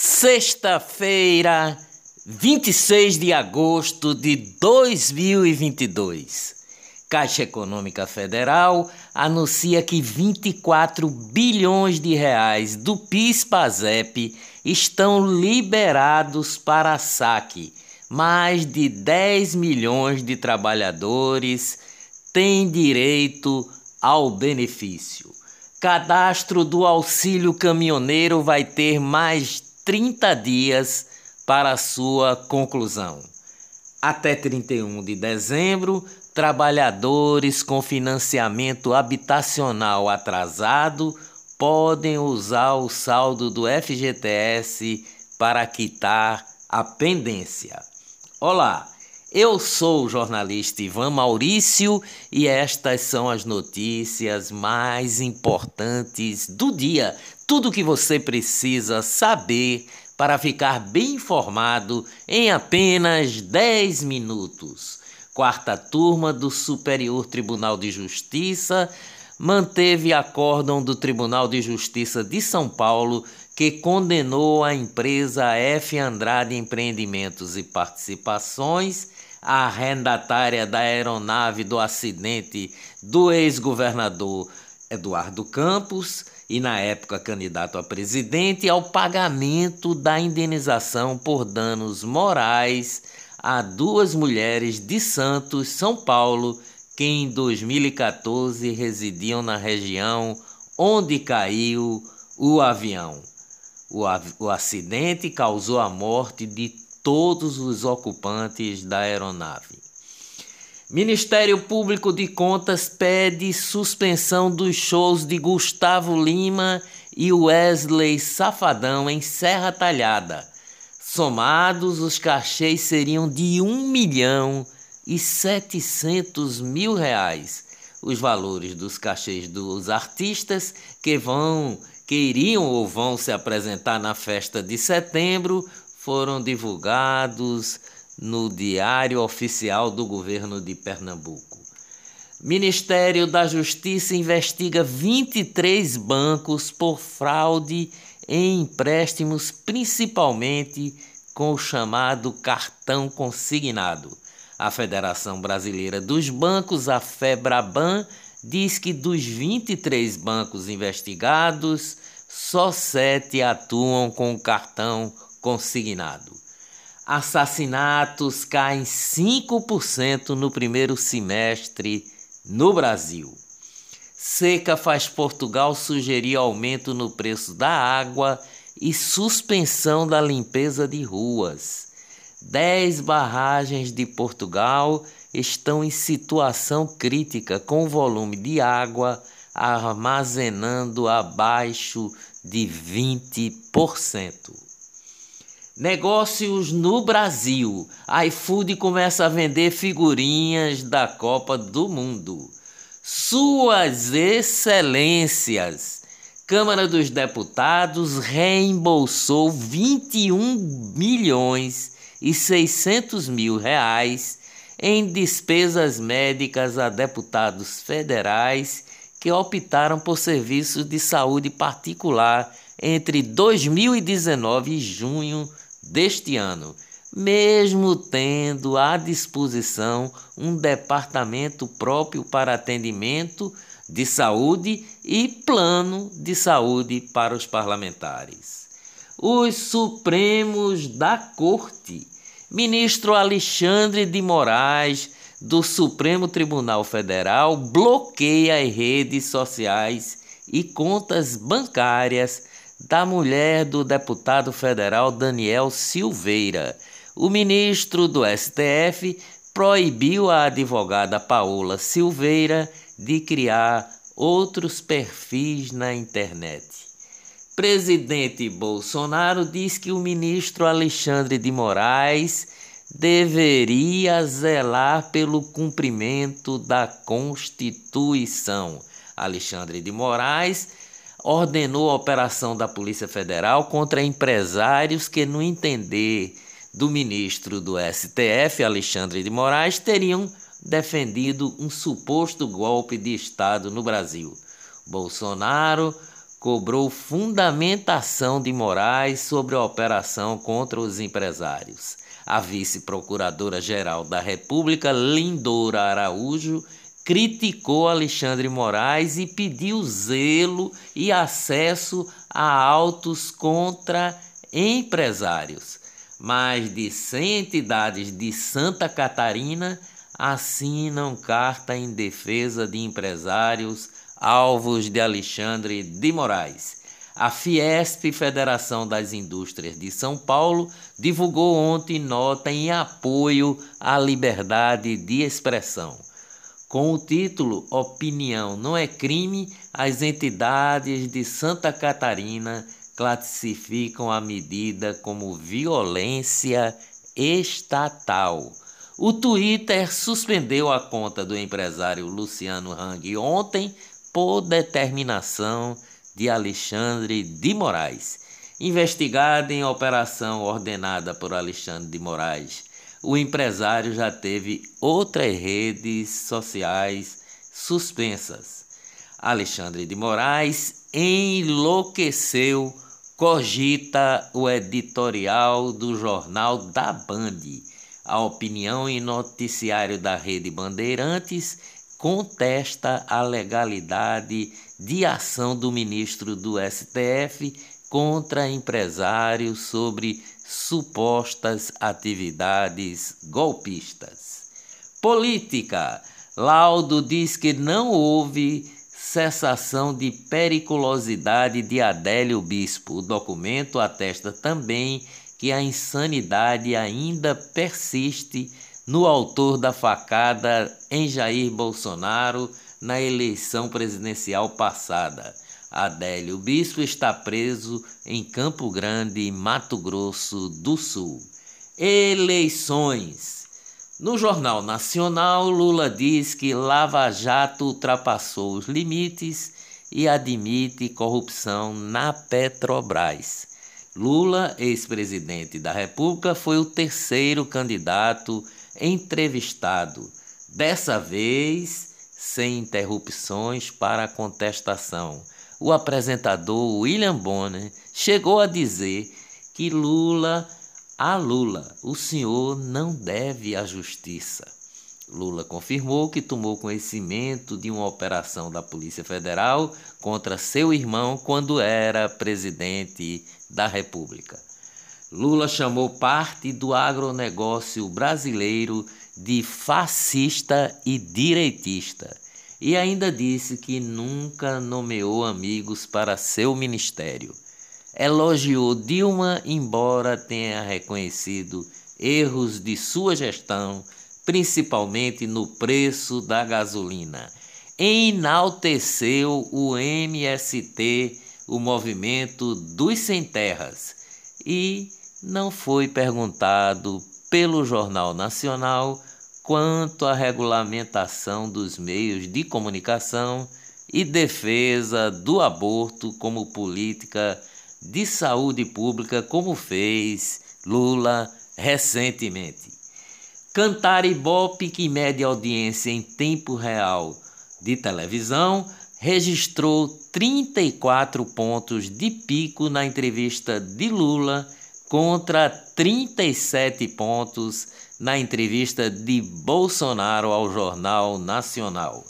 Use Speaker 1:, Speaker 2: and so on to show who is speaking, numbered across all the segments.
Speaker 1: Sexta-feira, 26 de agosto de 2022. Caixa Econômica Federal anuncia que 24 bilhões de reais do PIS/PASEP estão liberados para saque. Mais de 10 milhões de trabalhadores têm direito ao benefício. Cadastro do auxílio caminhoneiro vai ter mais 30 dias para sua conclusão. Até 31 de dezembro, trabalhadores com financiamento habitacional atrasado podem usar o saldo do FGTS para quitar a pendência. Olá, eu sou o jornalista Ivan Maurício e estas são as notícias mais importantes do dia tudo o que você precisa saber para ficar bem informado em apenas 10 minutos. Quarta turma do Superior Tribunal de Justiça manteve acórdão do Tribunal de Justiça de São Paulo que condenou a empresa F. Andrade Empreendimentos e Participações, arrendatária da aeronave do acidente do ex-governador Eduardo Campos e, na época, candidato a presidente, ao pagamento da indenização por danos morais a duas mulheres de Santos, São Paulo, que em 2014 residiam na região onde caiu o avião. O, o acidente causou a morte de todos os ocupantes da aeronave. Ministério Público de Contas pede suspensão dos shows de Gustavo Lima e Wesley Safadão em Serra Talhada. Somados, os cachês seriam de 1 milhão e 700 mil reais. Os valores dos cachês dos artistas que vão, que iriam ou vão se apresentar na festa de setembro foram divulgados no Diário Oficial do Governo de Pernambuco. Ministério da Justiça investiga 23 bancos por fraude em empréstimos, principalmente com o chamado cartão consignado. A Federação Brasileira dos Bancos, a FEBRABAN, diz que dos 23 bancos investigados, só sete atuam com cartão consignado assassinatos caem 5% no primeiro semestre no Brasil. Seca faz Portugal sugerir aumento no preço da água e suspensão da limpeza de ruas. Dez barragens de Portugal estão em situação crítica com volume de água armazenando abaixo de 20%. Negócios no Brasil. IFood começa a vender figurinhas da Copa do Mundo. Suas Excelências. Câmara dos Deputados reembolsou 21 milhões e 600 mil reais em despesas médicas a deputados federais que optaram por serviços de saúde particular entre 2019 e junho deste ano, mesmo tendo à disposição um departamento próprio para atendimento de saúde e plano de saúde para os parlamentares. Os Supremos da Corte, ministro Alexandre de Moraes, do Supremo Tribunal Federal, bloqueia as redes sociais e contas bancárias da mulher do deputado federal Daniel Silveira. O ministro do STF proibiu a advogada Paola Silveira de criar outros perfis na internet. Presidente Bolsonaro diz que o ministro Alexandre de Moraes deveria zelar pelo cumprimento da Constituição. Alexandre de Moraes ordenou a operação da Polícia Federal contra empresários que, no entender do ministro do STF, Alexandre de Moraes, teriam defendido um suposto golpe de Estado no Brasil. Bolsonaro cobrou fundamentação de Moraes sobre a operação contra os empresários. A vice-procuradora-geral da República, Lindora Araújo, criticou Alexandre Moraes e pediu zelo e acesso a autos contra empresários. Mais de 100 entidades de Santa Catarina assinam carta em defesa de empresários alvos de Alexandre de Moraes. A Fiesp, Federação das Indústrias de São Paulo, divulgou ontem nota em apoio à liberdade de expressão. Com o título Opinião não é crime, as entidades de Santa Catarina classificam a medida como violência estatal. O Twitter suspendeu a conta do empresário Luciano Hang ontem por determinação de Alexandre de Moraes. Investigado em operação ordenada por Alexandre de Moraes, o empresário já teve outras redes sociais suspensas. Alexandre de Moraes enlouqueceu, cogita o editorial do jornal da Band. A opinião e noticiário da Rede Bandeirantes contesta a legalidade de ação do ministro do STF contra empresários sobre supostas atividades golpistas. Política. Laudo diz que não houve cessação de periculosidade de Adélio Bispo. O documento atesta também que a insanidade ainda persiste no autor da facada em Jair Bolsonaro na eleição presidencial passada. Adélio Bispo está preso em Campo Grande, Mato Grosso do Sul. Eleições. No Jornal Nacional, Lula diz que Lava Jato ultrapassou os limites e admite corrupção na Petrobras. Lula, ex-presidente da República, foi o terceiro candidato entrevistado, dessa vez sem interrupções para a contestação. O apresentador William Bonner chegou a dizer que Lula, a Lula, o senhor não deve à justiça. Lula confirmou que tomou conhecimento de uma operação da Polícia Federal contra seu irmão quando era presidente da República. Lula chamou parte do agronegócio brasileiro de fascista e direitista e ainda disse que nunca nomeou amigos para seu ministério. Elogiou Dilma, embora tenha reconhecido erros de sua gestão, principalmente no preço da gasolina. Enalteceu o MST, o movimento dos sem terras, e não foi perguntado pelo Jornal Nacional quanto à regulamentação dos meios de comunicação e defesa do aborto como política de saúde pública, como fez Lula recentemente. Cantar Ibope, que mede audiência em tempo real de televisão, registrou 34 pontos de pico na entrevista de Lula contra 37 pontos na entrevista de Bolsonaro ao Jornal Nacional.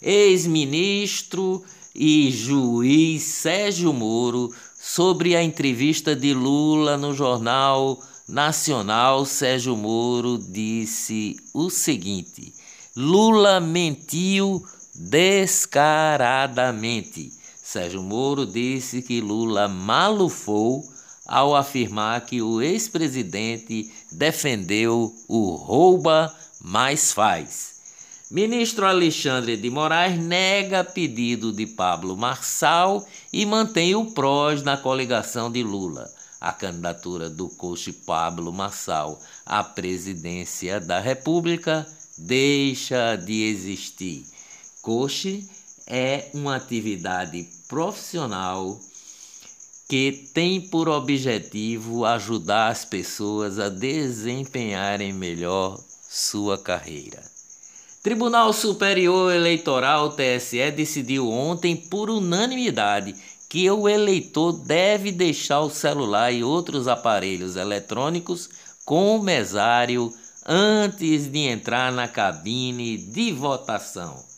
Speaker 1: Ex-ministro e juiz Sérgio Moro sobre a entrevista de Lula no Jornal Nacional, Sérgio Moro disse o seguinte: Lula mentiu descaradamente. Sérgio Moro disse que Lula malufou ao afirmar que o ex-presidente defendeu o rouba mais faz. Ministro Alexandre de Moraes nega pedido de Pablo Marçal e mantém o PROS na coligação de Lula. A candidatura do coach Pablo Marçal à presidência da República deixa de existir. Coach é uma atividade profissional que tem por objetivo ajudar as pessoas a desempenharem melhor sua carreira. Tribunal Superior Eleitoral TSE decidiu ontem por unanimidade que o eleitor deve deixar o celular e outros aparelhos eletrônicos com o mesário antes de entrar na cabine de votação.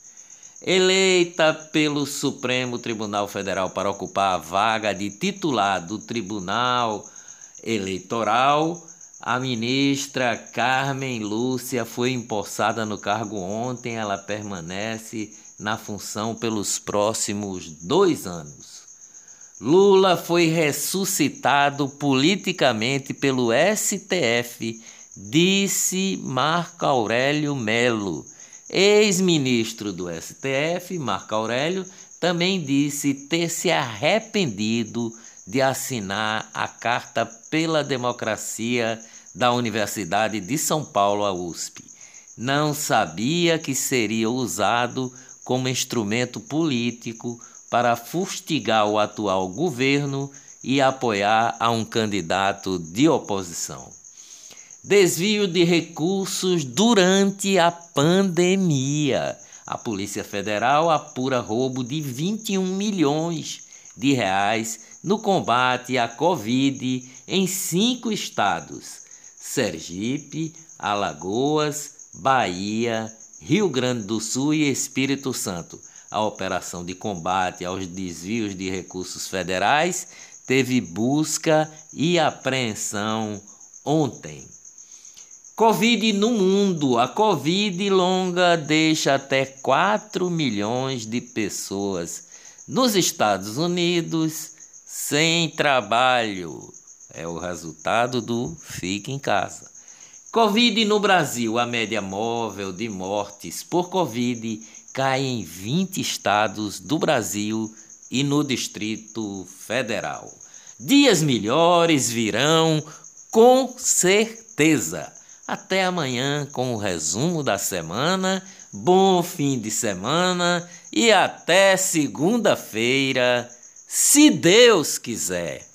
Speaker 1: Eleita pelo Supremo Tribunal Federal para ocupar a vaga de titular do Tribunal Eleitoral, a ministra Carmen Lúcia foi empossada no cargo ontem. Ela permanece na função pelos próximos dois anos. Lula foi ressuscitado politicamente pelo STF, disse Marco Aurélio Melo. Ex-ministro do STF, Marco Aurélio, também disse ter se arrependido de assinar a Carta pela Democracia da Universidade de São Paulo, a USP. Não sabia que seria usado como instrumento político para fustigar o atual governo e apoiar a um candidato de oposição. Desvio de recursos durante a pandemia. A Polícia Federal apura roubo de 21 milhões de reais no combate à Covid em cinco estados: Sergipe, Alagoas, Bahia, Rio Grande do Sul e Espírito Santo. A operação de combate aos desvios de recursos federais teve busca e apreensão ontem. Covid no mundo. A Covid longa deixa até 4 milhões de pessoas nos Estados Unidos sem trabalho. É o resultado do fique em casa. Covid no Brasil, a média móvel de mortes por Covid cai em 20 estados do Brasil e no Distrito Federal. Dias melhores virão com certeza. Até amanhã com o resumo da semana. Bom fim de semana e até segunda-feira, se Deus quiser.